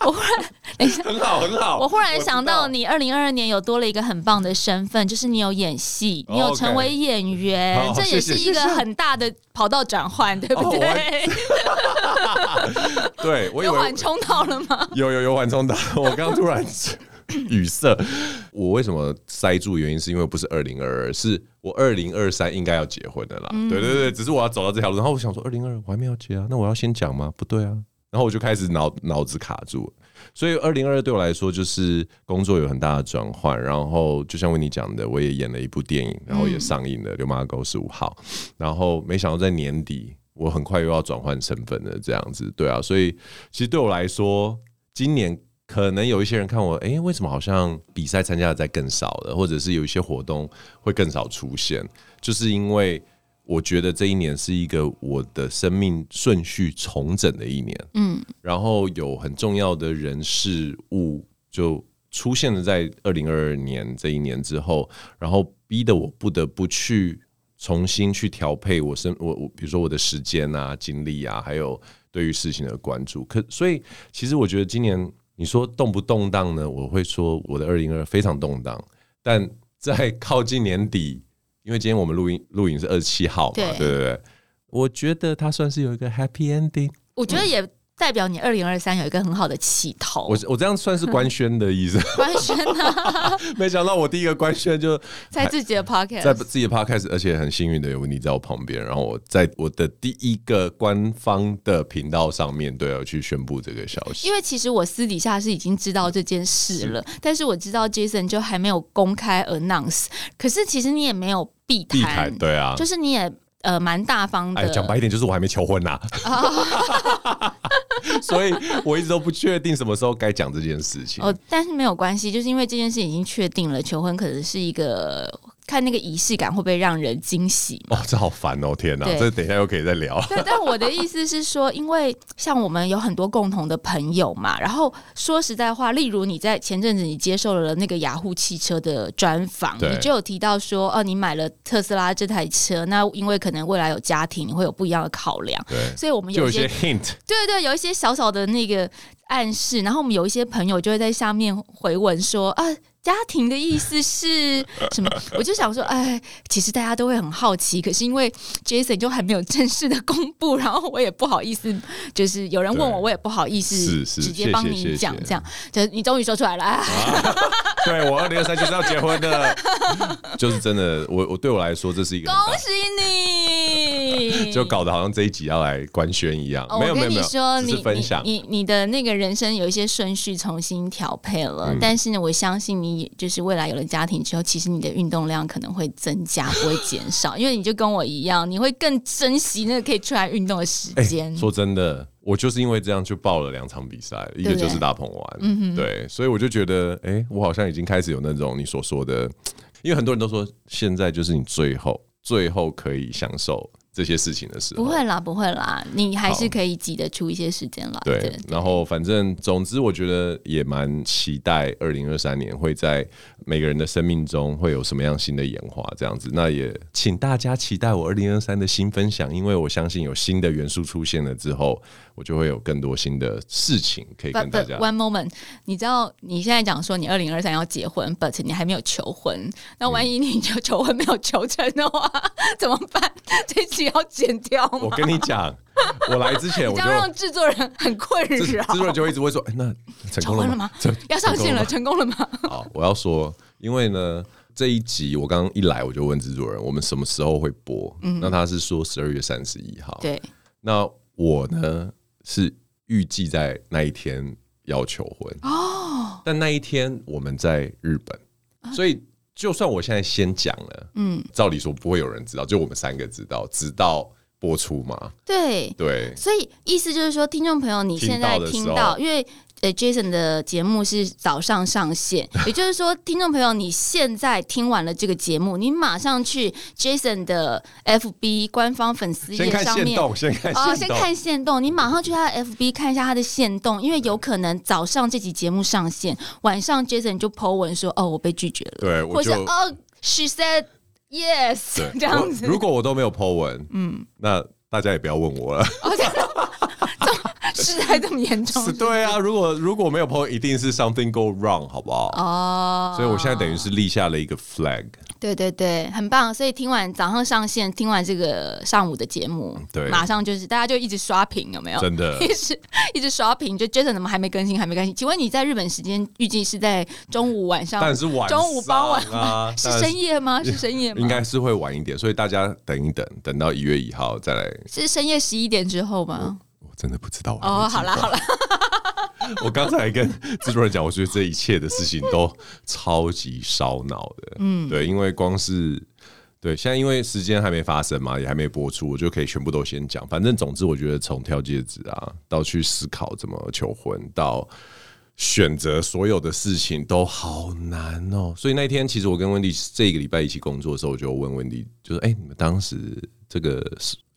我忽然等一下，很好很好。我忽然想到你二零二二年有多了一个很棒的身份，就是你有演戏，你有成为演员. *laughs* 这也是一个很大的跑道转换，对不对？*laughs* 对，我有缓冲到了吗？有有有缓冲到，我刚刚突然。语塞，我为什么塞住？原因是因为不是二零二二，是我二零二三应该要结婚的啦。嗯、对对对，只是我要走到这条路，然后我想说二零二二我还没有结啊，那我要先讲吗？不对啊，然后我就开始脑脑子卡住。所以二零二二对我来说就是工作有很大的转换，然后就像为你讲的，我也演了一部电影，然后也上映了《流麻狗十五号》，然后没想到在年底我很快又要转换身份了，这样子，对啊，所以其实对我来说今年。可能有一些人看我，哎、欸，为什么好像比赛参加的在更少了，或者是有一些活动会更少出现？就是因为我觉得这一年是一个我的生命顺序重整的一年，嗯，然后有很重要的人事物就出现了在二零二二年这一年之后，然后逼得我不得不去重新去调配我生我我，比如说我的时间啊、精力啊，还有对于事情的关注。可所以，其实我觉得今年。你说动不动荡呢？我会说我的二零二二非常动荡，但 *laughs* 在靠近年底，因为今天我们录音录影是二十七号嘛，对对对，我觉得它算是有一个 happy ending。我觉得也代表你二零二三有一个很好的起头。我我这样算是官宣的意思？*laughs* 官宣啊！*laughs* 没想到我第一个官宣就在自己的 podcast，在自己的 podcast，而且很幸运的有你在我旁边，然后我在我的第一个官方的频道上面对我去宣布这个消息。因为其实我私底下是已经知道这件事了，是但是我知道 Jason 就还没有公开 announce。可是其实你也没有避谈，避谈对啊，就是你也。呃，蛮大方的。哎，讲白一点，就是我还没求婚呐，*laughs* 所以我一直都不确定什么时候该讲这件事情。哦，但是没有关系，就是因为这件事已经确定了，求婚可能是一个。看那个仪式感会不会让人惊喜？哦，这好烦哦！天哪，这等一下又可以再聊。对，但我的意思是说，因为像我们有很多共同的朋友嘛，然后说实在话，例如你在前阵子你接受了那个雅虎汽车的专访，你就有提到说，哦，你买了特斯拉这台车，那因为可能未来有家庭，你会有不一样的考量。对，所以我们有一些，有一些 hint，对对，有一些小小的那个暗示，然后我们有一些朋友就会在下面回文说啊。家庭的意思是 *laughs* 什么？我就想说，哎，其实大家都会很好奇，可是因为 Jason 就还没有正式的公布，然后我也不好意思，就是有人问我，我也不好意思直接帮你讲，这样，就你终于说出来了。啊、对我二零二三就是要结婚的，*laughs* 就是真的，我我对我来说这是一个恭喜你，*laughs* 就搞得好像这一集要来官宣一样。哦、没有没有没有，说你分享你你，你的那个人生有一些顺序重新调配了，嗯、但是呢，我相信你。就是未来有了家庭之后，其实你的运动量可能会增加，不会减少，因为你就跟我一样，你会更珍惜那个可以出来运动的时间。说真的，我就是因为这样就报了两场比赛，一个就是大鹏湾，嗯哼，对，所以我就觉得，哎，我好像已经开始有那种你所说的，因为很多人都说现在就是你最后最后可以享受。这些事情的时候，不会啦，不会啦，你还是可以挤得出一些时间来。对，对，然后反正总之，我觉得也蛮期待二零二三年会在每个人的生命中会有什么样新的演化，这样子。那也请大家期待我二零二三的新分享，因为我相信有新的元素出现了之后，我就会有更多新的事情可以跟大家。But, but one moment，你知道你现在讲说你二零二三要结婚，but 你还没有求婚，那万一你就求婚没有求成的话，嗯、*laughs* 怎么办？这期。要剪掉吗？我跟你讲，*laughs* 我来之前我就让制作人很困扰，制作人就一直会说：“哎、欸，那成功了吗？了吗要上线了，成功了吗？”好，我要说，因为呢，这一集我刚刚一来，我就问制作人，我们什么时候会播？嗯，那他是说十二月三十一号。对，那我呢是预计在那一天要求婚哦，但那一天我们在日本，所以。就算我现在先讲了，嗯，照理说不会有人知道，就我们三个知道，直到播出嘛。对对，所以意思就是说，听众朋友，你现在听到，因为。呃，Jason 的节目是早上上线，*laughs* 也就是说，听众朋友，你现在听完了这个节目，你马上去 Jason 的 FB 官方粉丝页上面，先看哦，先看限动，你马上去他的 FB 看一下他的限动，因为有可能早上这集节目上线，晚上 Jason 就 po 文说，哦，我被拒绝了，对，或者哦，She said yes，*laughs* 这样子。如果我都没有 po 文，嗯，那大家也不要问我了。*laughs* *laughs* 事态这么严重？是，对啊。如果如果没有朋友，一定是 something go wrong，好不好？哦，所以我现在等于是立下了一个 flag。对对对，很棒。所以听完早上上线，听完这个上午的节目，对，马上就是大家就一直刷屏，有没有？真的，*laughs* 一直一直刷屏。就 Jason 怎么还没更新？还没更新？请问你在日本时间预计是在中午晚上？但是晚中午傍晚啊？*laughs* 是深夜吗？是深夜吗？应该是会晚一点，所以大家等一等，等到一月一号再来。是深夜十一点之后吗？真的不知道哦，好了好了，*laughs* 我刚才跟制作人讲，我觉得这一切的事情都超级烧脑的，嗯，对，因为光是对，现在因为时间还没发生嘛，也还没播出，我就可以全部都先讲。反正总之，我觉得从挑戒指啊，到去思考怎么求婚，到选择所有的事情都好难哦。所以那天，其实我跟温迪这个礼拜一起工作的时候，我就问温迪，就是哎，你们当时这个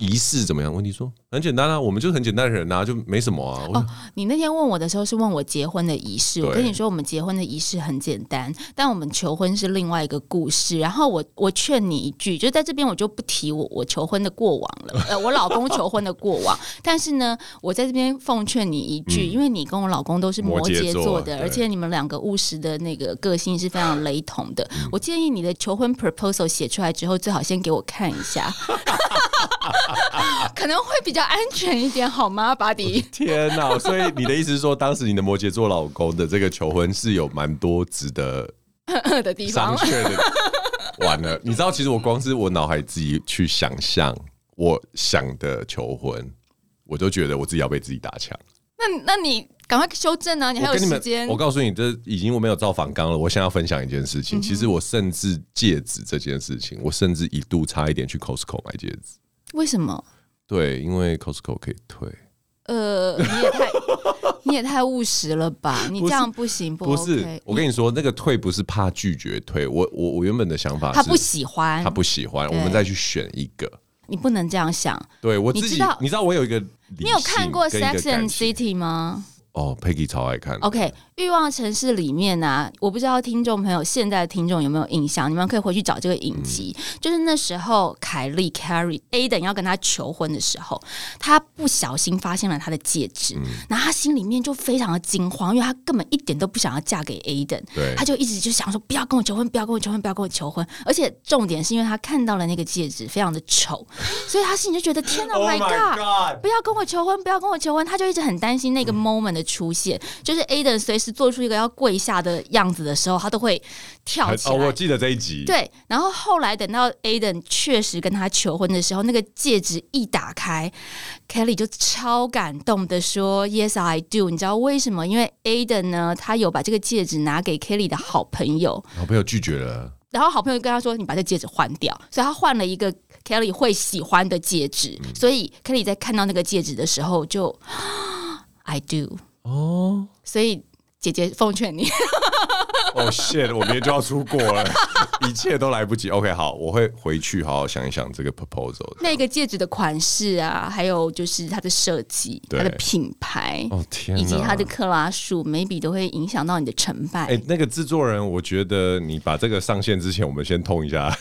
仪式怎么样？问题说。很简单啊，我们就是很简单的人啊，就没什么啊。哦，你那天问我的时候是问我结婚的仪式，我跟你说我们结婚的仪式很简单，但我们求婚是另外一个故事。然后我我劝你一句，就在这边我就不提我我求婚的过往了，*laughs* 呃，我老公求婚的过往。但是呢，我在这边奉劝你一句，嗯、因为你跟我老公都是摩羯座的，座而且你们两个务实的那个个性是非常雷同的。嗯、我建议你的求婚 proposal 写出来之后，最好先给我看一下。*laughs* *laughs* 可能会比较安全一点，好吗，巴迪？天哪！所以你的意思是说，当时你的摩羯座老公的这个求婚是有蛮多值得 *laughs* 的地方商榷的。完了，你知道，其实我光是我脑海自己去想象我想的求婚，我都觉得我自己要被自己打枪。那那你赶快修正啊！你还有时间。我告诉你，这已经我没有造反纲了。我现在要分享一件事情，嗯、其实我甚至戒指这件事情，我甚至一度差一点去 Costco 买戒指。为什么？对，因为 Costco 可以退。呃，你也太 *laughs* 你也太务实了吧？你这样不行，不，不是。我跟你说，那个退不是怕拒绝退，我我我原本的想法是他不喜欢，他不喜欢，我们再去选一个。你不能这样想。对我自己，你知道，你知道我有一个，你有看过《Sex and City》吗？哦，Peggy 超爱看。OK，欲望城市里面啊，我不知道听众朋友现在的听众有没有印象，你们可以回去找这个影集。嗯、就是那时候，凯莉 Carrie Aden 要跟他求婚的时候，他不小心发现了他的戒指，嗯、然后他心里面就非常的惊慌，因为他根本一点都不想要嫁给 Aiden，他就一直就想说不要跟我求婚，不要跟我求婚，不要跟我求婚。而且重点是因为他看到了那个戒指非常的丑，*laughs* 所以他心里就觉得天哪，My God，不要跟我求婚，不要跟我求婚，他就一直很担心那个 moment 的。出现就是 Aiden 随时做出一个要跪下的样子的时候，他都会跳起来。哦，我记得这一集。对，然后后来等到 Aden 确实跟他求婚的时候，那个戒指一打开，Kelly 就超感动的说：“Yes, I do。”你知道为什么？因为 Aden 呢，他有把这个戒指拿给 Kelly 的好朋友，好朋友拒绝了，然后好朋友跟他说：“你把这戒指换掉。”所以他换了一个 Kelly 会喜欢的戒指。嗯、所以 Kelly 在看到那个戒指的时候就，*gasps* I do。哦，所以姐姐奉劝你。哦，*laughs* shit！我明天就要出国了，*laughs* 一切都来不及。OK，好，我会回去好好想一想这个 proposal。那个戒指的款式啊，还有就是它的设计、它的品牌，哦天，以及它的克拉数，maybe 都会影响到你的成败。哎、欸，那个制作人，我觉得你把这个上线之前，我们先通一下。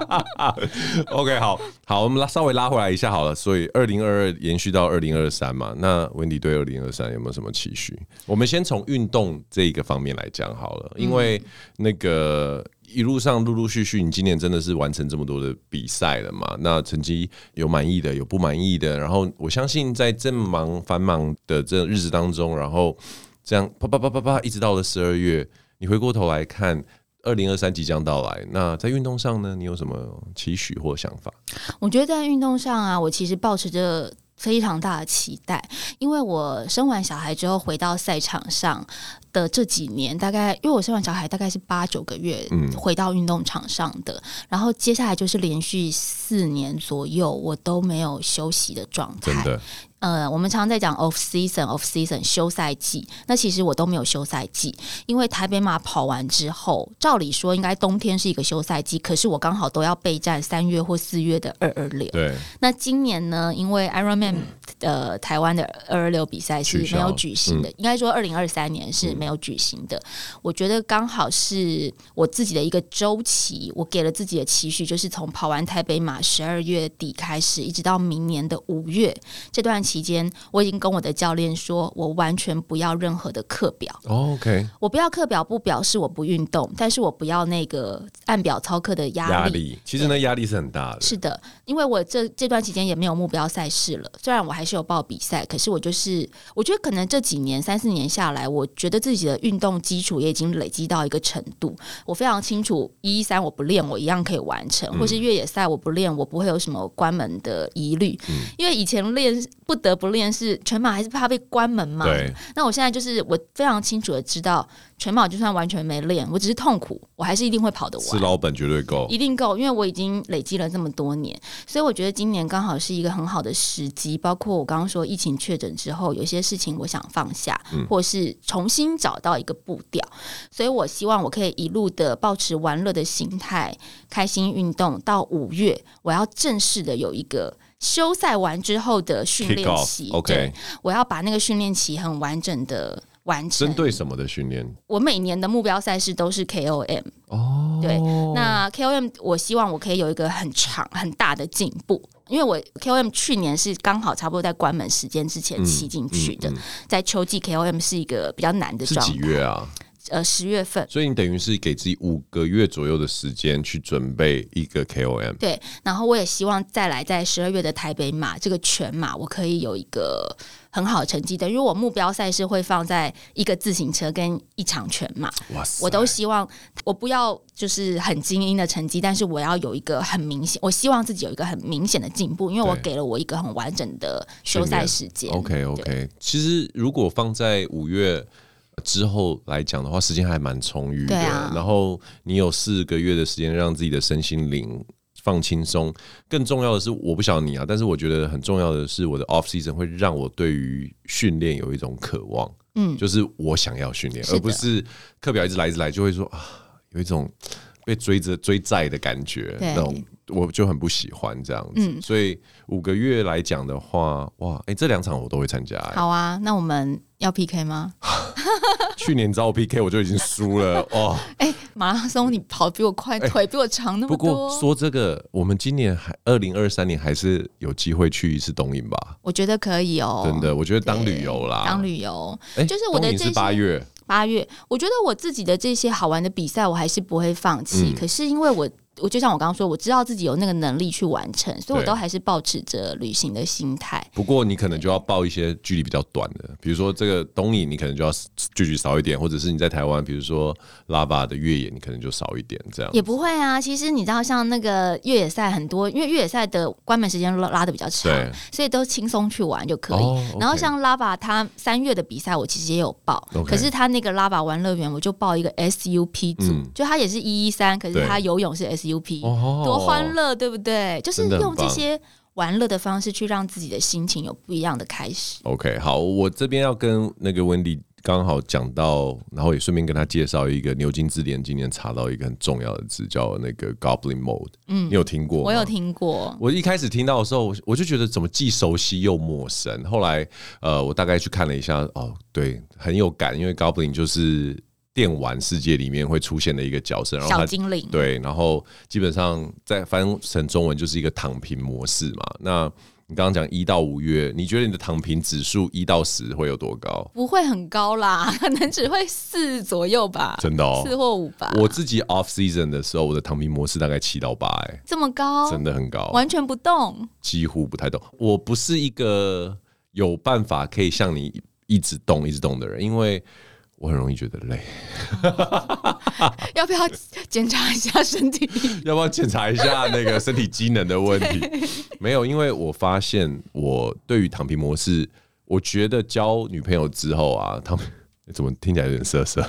*laughs* OK，好好，我们拉稍微拉回来一下好了。所以二零二二延续到二零二三嘛，那 Wendy 对二零二三有没有什么期许？我们先从运动这一个方面来讲。好了，因为那个一路上陆陆续续，你今年真的是完成这么多的比赛了嘛？那成绩有满意的，有不满意的。然后我相信在这么忙繁忙的这日子当中，然后这样啪啪啪啪啪，一直到了十二月，你回过头来看，二零二三即将到来。那在运动上呢，你有什么期许或想法？我觉得在运动上啊，我其实保持着非常大的期待，因为我生完小孩之后回到赛场上。的这几年，大概因为我生完小孩，大概是八九个月回到运动场上的，嗯、然后接下来就是连续四年左右，我都没有休息的状态。真的。呃，我们常常在讲 off season，off season 休赛季。那其实我都没有休赛季，因为台北马跑完之后，照理说应该冬天是一个休赛季，可是我刚好都要备战三月或四月的二二六。对。那今年呢，因为 Ironman 的、呃、台湾的二二六比赛是没有举行的，嗯、应该说二零二三年是没有举行的。嗯、我觉得刚好是我自己的一个周期，我给了自己的期许，就是从跑完台北马十二月底开始，一直到明年的五月这段。期间，我已经跟我的教练说，我完全不要任何的课表。Oh, OK，我不要课表，不表示我不运动，但是我不要那个按表操课的压力。压力，其实那压力是很大的。是的，因为我这这段期间也没有目标赛事了。虽然我还是有报比赛，可是我就是我觉得可能这几年三四年下来，我觉得自己的运动基础也已经累积到一个程度。我非常清楚，一一三我不练，我一样可以完成；嗯、或是越野赛我不练，我不会有什么关门的疑虑。嗯、因为以前练不。得不练是全马还是怕被关门嘛？对。那我现在就是我非常清楚的知道，全马就算完全没练，我只是痛苦，我还是一定会跑得完。是老本绝对够，一定够，因为我已经累积了这么多年，所以我觉得今年刚好是一个很好的时机。包括我刚刚说疫情确诊之后，有些事情我想放下，嗯、或是重新找到一个步调。所以我希望我可以一路的保持玩乐的心态，开心运动。到五月，我要正式的有一个。休赛完之后的训练期，OK，对，我要把那个训练期很完整的完成。针对什么的训练？我每年的目标赛事都是 KOM 哦，对，那 KOM 我希望我可以有一个很长很大的进步，因为我 KOM 去年是刚好差不多在关门时间之前骑进去的，嗯嗯嗯、在秋季 KOM 是一个比较难的状态。几月啊？呃十月份。所以你等于是给自己五个月左右的时间去准备一个 KOM。对，然后我也希望再来在十二月的台北马这个全马，我可以有一个。很好的成绩，等于我目标赛事会放在一个自行车跟一场全马。哇塞！我都希望我不要就是很精英的成绩，但是我要有一个很明显，我希望自己有一个很明显的进步，因为我给了我一个很完整的休赛时间。OK OK，其实如果放在五月之后来讲的话，时间还蛮充裕的。啊、然后你有四个月的时间让自己的身心灵。放轻松，更重要的是，我不晓得你啊，但是我觉得很重要的是，我的 off season 会让我对于训练有一种渴望，嗯，就是我想要训练，而不是课表一直来一直来，就会说啊，有一种被追着追债的感觉，那种我就很不喜欢这样子。嗯，所以五个月来讲的话，哇，哎、欸，这两场我都会参加。好啊，那我们要 PK 吗？*laughs* 去年找我 PK 我就已经输了哦。*laughs* 哎、欸，马拉松你跑比我快，腿比我长那么多。不过说这个，我们今年还二零二三年还是有机会去一次东营吧？我觉得可以哦。真的，我觉得当旅游啦，当旅游。哎、欸，就是我的这是八月，八月。我觉得我自己的这些好玩的比赛，我还是不会放弃。嗯、可是因为我。我就像我刚刚说，我知道自己有那个能力去完成，所以我都还是保持着旅行的心态。不过你可能就要报一些距离比较短的，比如说这个东引，你可能就要距离少一点，或者是你在台湾，比如说拉巴的越野，你可能就少一点这样。也不会啊，其实你知道，像那个越野赛很多，因为越野赛的关门时间拉拉的比较长，所以都轻松去玩就可以。然后像拉巴，他三月的比赛我其实也有报，Okay、可是他那个拉巴玩乐园，我就报一个 SUP 组，嗯、就他也是一一三，可是他游泳是 SUP。哦多欢乐，对不对？就是用这些玩乐的方式去让自己的心情有不一样的开始。OK，好，我这边要跟那个 Wendy 刚好讲到，然后也顺便跟他介绍一个牛津字典今年查到一个很重要的字，叫那个 Goblin Mode。嗯，你有听过？我有听过。我一开始听到的时候，我就觉得怎么既熟悉又陌生。后来，呃，我大概去看了一下，哦，对，很有感，因为 Goblin 就是。电玩世界里面会出现的一个角色，然后小精灵对，然后基本上在翻成中文就是一个躺平模式嘛。那你刚刚讲一到五月，你觉得你的躺平指数一到十会有多高？不会很高啦，可能只会四左右吧。真的哦，四或五吧。我自己 off season 的时候，我的躺平模式大概七到八，哎，这么高，真的很高，完全不动，几乎不太动。我不是一个有办法可以像你一直动一直动的人，因为。我很容易觉得累，*laughs* 要不要检查一下身体？*laughs* 要不要检查一下那个身体机能的问题？*laughs* 没有，因为我发现我对于躺平模式，我觉得交女朋友之后啊，他们怎么听起来有点涩涩？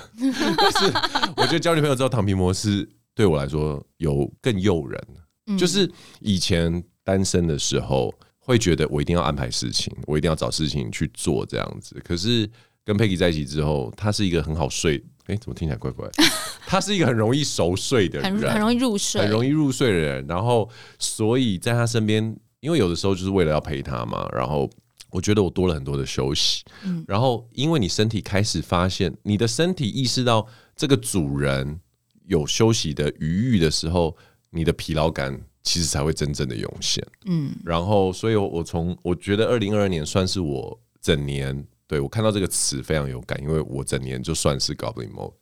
但是我觉得交女朋友之后，躺平模式对我来说有更诱人。嗯、就是以前单身的时候，会觉得我一定要安排事情，我一定要找事情去做这样子。可是。跟 Peggy 在一起之后，他是一个很好睡，哎、欸，怎么听起来怪怪？*laughs* 他是一个很容易熟睡的人，很很容易入睡，很容易入睡的人。然后，所以在他身边，因为有的时候就是为了要陪他嘛。然后，我觉得我多了很多的休息。嗯、然后，因为你身体开始发现，你的身体意识到这个主人有休息的余裕的时候，你的疲劳感其实才会真正的涌现。嗯。然后，所以我从我觉得二零二二年算是我整年。对，我看到这个词非常有感，因为我整年就算是 Goblin Mode。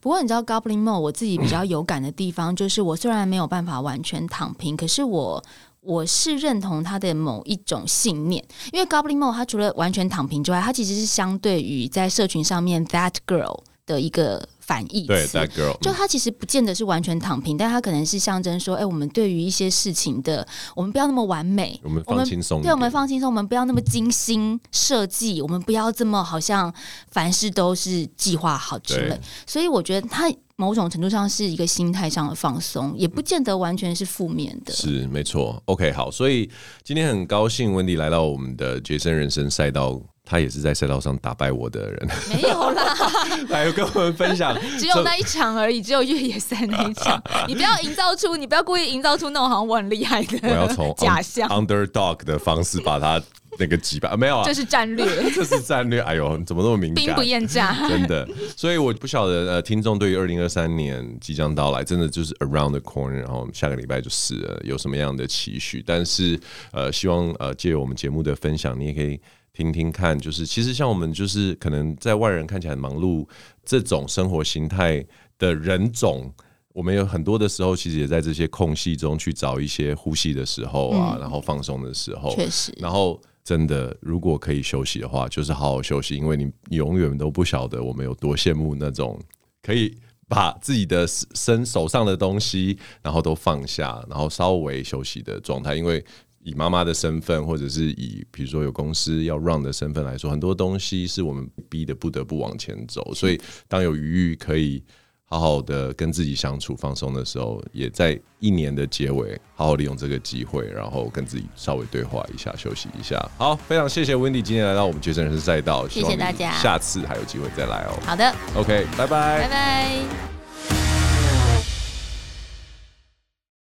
不过你知道 Goblin Mode 我自己比较有感的地方，就是我虽然没有办法完全躺平，可是我我是认同他的某一种信念，因为 Goblin Mode 它除了完全躺平之外，它其实是相对于在社群上面 That Girl 的一个。反义词，对，that girl，就他其实不见得是完全躺平，但他可能是象征说，哎、欸，我们对于一些事情的，我们不要那么完美，我们放轻松，对，我们放轻松，我们不要那么精心设计，我们不要这么好像凡事都是计划好之类。所以我觉得他某种程度上是一个心态上的放松，也不见得完全是负面的。是没错，OK，好，所以今天很高兴温迪来到我们的杰森人生赛道。他也是在赛道上打败我的人，没有啦，*laughs* 来跟我们分享，*laughs* 只有那一场而已，只有越野赛那一场。*laughs* 你不要营造出，你不要故意营造出那种好像我很厉害的，我要从假象 underdog 的方式把他那个击败，没有啊，这是战略，这是战略。哎呦，怎么那么敏感？兵不厌诈，真的。所以我不晓得呃，听众对于二零二三年即将到来，真的就是 around the corner，然后下个礼拜就是了，有什么样的期许？但是呃，希望呃，借由我们节目的分享，你也可以。听听看，就是其实像我们就是可能在外人看起来很忙碌这种生活形态的人种，我们有很多的时候，其实也在这些空隙中去找一些呼吸的时候啊，嗯、然后放松的时候，确实，然后真的如果可以休息的话，就是好好休息，因为你永远都不晓得我们有多羡慕那种可以。把自己的身手上的东西，然后都放下，然后稍微休息的状态。因为以妈妈的身份，或者是以比如说有公司要 run 的身份来说，很多东西是我们逼得不得不往前走。所以当有余裕可以。好好的跟自己相处、放松的时候，也在一年的结尾，好好利用这个机会，然后跟自己稍微对话一下，休息一下。好，非常谢谢 Wendy 今天来到我们绝症人生赛道，谢谢大家，下次还有机会再来哦。好的，OK，拜拜，拜拜。